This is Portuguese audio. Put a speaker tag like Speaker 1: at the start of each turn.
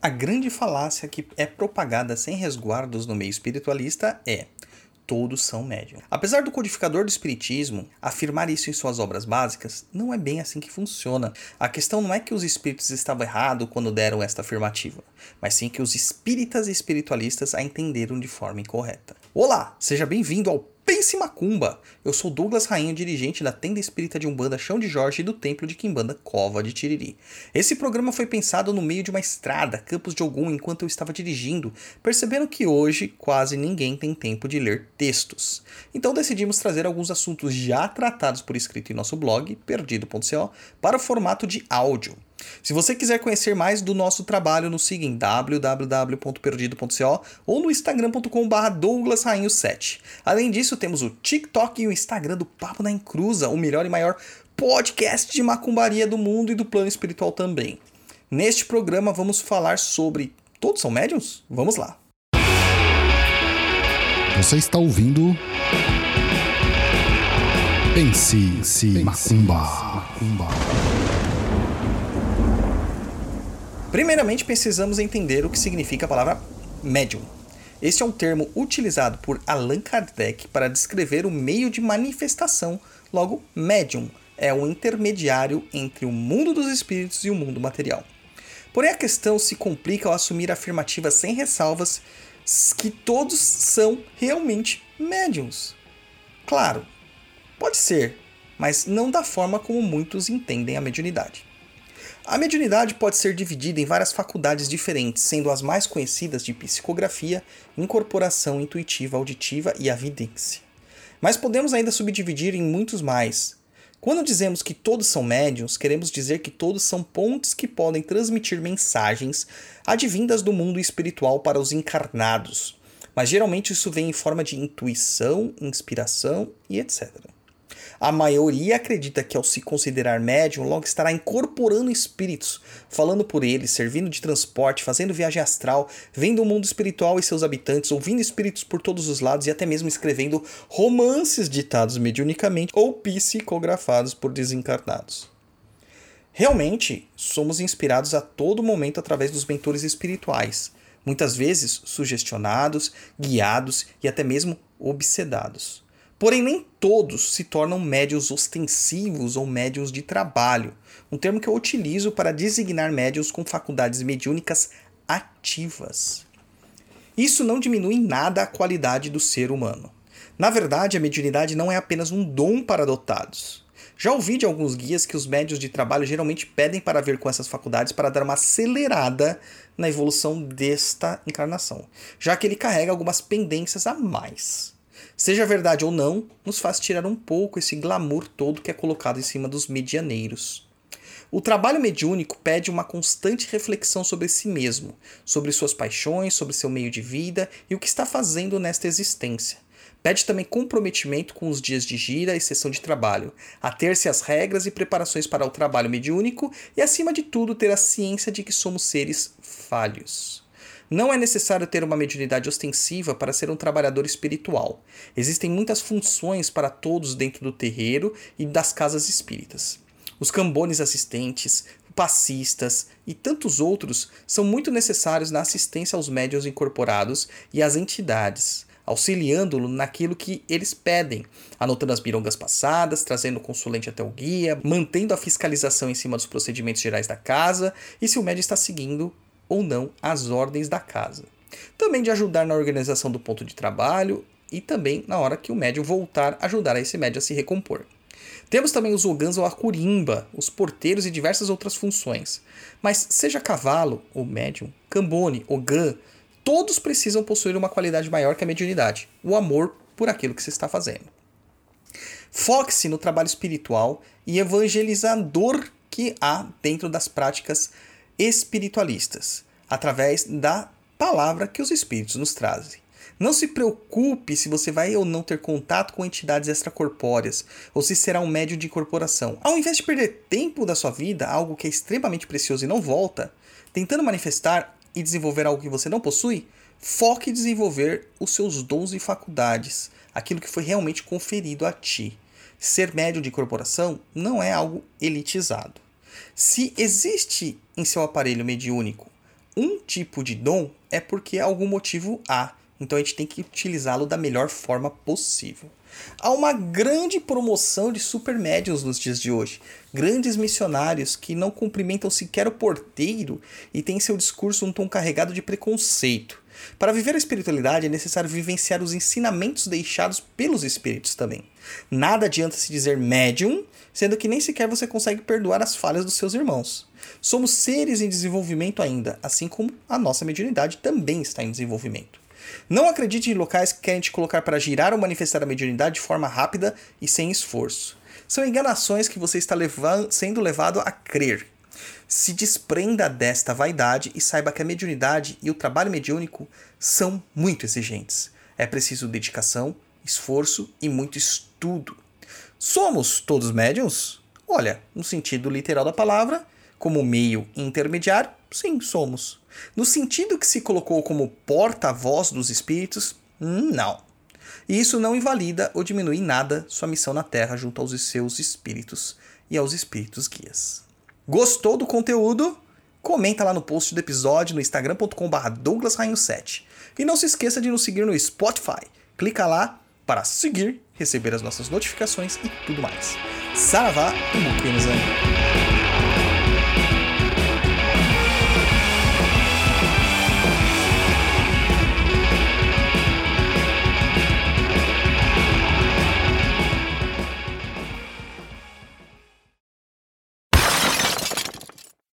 Speaker 1: A grande falácia que é propagada sem resguardos no meio espiritualista é todos são médium. Apesar do codificador do espiritismo afirmar isso em suas obras básicas, não é bem assim que funciona. A questão não é que os espíritos estavam errados quando deram esta afirmativa, mas sim que os espíritas e espiritualistas a entenderam de forma incorreta. Olá, seja bem-vindo ao Pense Macumba! Eu sou Douglas Rainha, dirigente da tenda espírita de Umbanda Chão de Jorge e do templo de Quimbanda Cova de Tiriri. Esse programa foi pensado no meio de uma estrada, Campos de Ogum, enquanto eu estava dirigindo, percebendo que hoje quase ninguém tem tempo de ler textos. Então decidimos trazer alguns assuntos já tratados por escrito em nosso blog, perdido.co, para o formato de áudio. Se você quiser conhecer mais do nosso trabalho, nos siga em www.perdido.co ou no instagram.com.br douglasrainho7. Além disso, temos o TikTok e o Instagram do Papo na Encruza, o melhor e maior podcast de macumbaria do mundo e do plano espiritual também. Neste programa vamos falar sobre Todos são médiums? Vamos lá.
Speaker 2: Você está ouvindo Pense, Pense Macumba. Macumba.
Speaker 1: Primeiramente, precisamos entender o que significa a palavra médium. Este é um termo utilizado por Allan Kardec para descrever o meio de manifestação, logo, médium é o intermediário entre o mundo dos espíritos e o mundo material. Porém, a questão se complica ao assumir a afirmativa sem ressalvas que todos são realmente médiums. Claro, pode ser, mas não da forma como muitos entendem a mediunidade. A mediunidade pode ser dividida em várias faculdades diferentes, sendo as mais conhecidas de psicografia, incorporação intuitiva auditiva e avidência. Mas podemos ainda subdividir em muitos mais. Quando dizemos que todos são médiums, queremos dizer que todos são pontes que podem transmitir mensagens advindas do mundo espiritual para os encarnados. Mas geralmente isso vem em forma de intuição, inspiração e etc. A maioria acredita que ao se considerar médium, logo estará incorporando espíritos, falando por eles, servindo de transporte, fazendo viagem astral, vendo o mundo espiritual e seus habitantes, ouvindo espíritos por todos os lados e até mesmo escrevendo romances ditados mediunicamente ou psicografados por desencarnados. Realmente, somos inspirados a todo momento através dos mentores espirituais, muitas vezes sugestionados, guiados e até mesmo obsedados. Porém, nem todos se tornam médios ostensivos ou médios de trabalho, um termo que eu utilizo para designar médios com faculdades mediúnicas ativas. Isso não diminui em nada a qualidade do ser humano. Na verdade, a mediunidade não é apenas um dom para dotados. Já ouvi de alguns guias que os médios de trabalho geralmente pedem para ver com essas faculdades para dar uma acelerada na evolução desta encarnação, já que ele carrega algumas pendências a mais. Seja verdade ou não, nos faz tirar um pouco esse glamour todo que é colocado em cima dos medianeiros. O trabalho mediúnico pede uma constante reflexão sobre si mesmo, sobre suas paixões, sobre seu meio de vida e o que está fazendo nesta existência. Pede também comprometimento com os dias de gira e sessão de trabalho, ater-se às regras e preparações para o trabalho mediúnico e, acima de tudo, ter a ciência de que somos seres falhos. Não é necessário ter uma mediunidade ostensiva para ser um trabalhador espiritual. Existem muitas funções para todos dentro do terreiro e das casas espíritas. Os cambones assistentes, passistas e tantos outros são muito necessários na assistência aos médios incorporados e às entidades, auxiliando-lo naquilo que eles pedem, anotando as birongas passadas, trazendo o consulente até o guia, mantendo a fiscalização em cima dos procedimentos gerais da casa e se o médio está seguindo ou não as ordens da casa. Também de ajudar na organização do ponto de trabalho e também na hora que o médium voltar, ajudar esse médium a se recompor. Temos também os ogãs ou a curimba, os porteiros e diversas outras funções. Mas seja cavalo ou médium, cambone, ogã, todos precisam possuir uma qualidade maior que a mediunidade, o amor por aquilo que se está fazendo. Foque-se no trabalho espiritual e evangelizador que há dentro das práticas espiritualistas, através da palavra que os espíritos nos trazem. Não se preocupe se você vai ou não ter contato com entidades extracorpóreas, ou se será um médio de incorporação. Ao invés de perder tempo da sua vida, algo que é extremamente precioso e não volta, tentando manifestar e desenvolver algo que você não possui, foque em desenvolver os seus dons e faculdades, aquilo que foi realmente conferido a ti. Ser médio de incorporação não é algo elitizado. Se existe em seu aparelho mediúnico um tipo de dom, é porque algum motivo há. Então a gente tem que utilizá-lo da melhor forma possível. Há uma grande promoção de supermédios nos dias de hoje. Grandes missionários que não cumprimentam sequer o porteiro e têm seu discurso um tom carregado de preconceito. Para viver a espiritualidade é necessário vivenciar os ensinamentos deixados pelos espíritos também. Nada adianta se dizer médium, sendo que nem sequer você consegue perdoar as falhas dos seus irmãos. Somos seres em desenvolvimento ainda, assim como a nossa mediunidade também está em desenvolvimento. Não acredite em locais que querem te colocar para girar ou manifestar a mediunidade de forma rápida e sem esforço. São enganações que você está levando, sendo levado a crer. Se desprenda desta vaidade e saiba que a mediunidade e o trabalho mediúnico são muito exigentes. É preciso dedicação, esforço e muito estudo. Somos todos médiums? Olha, no sentido literal da palavra, como meio intermediário, sim, somos. No sentido que se colocou como porta-voz dos espíritos, não. E isso não invalida ou diminui nada sua missão na Terra junto aos seus espíritos e aos espíritos guias. Gostou do conteúdo? Comenta lá no post do episódio no instagram.com.br douglasrainho7. E não se esqueça de nos seguir no Spotify. Clica lá para seguir, receber as nossas notificações e tudo mais. Saravá e Mukenizan.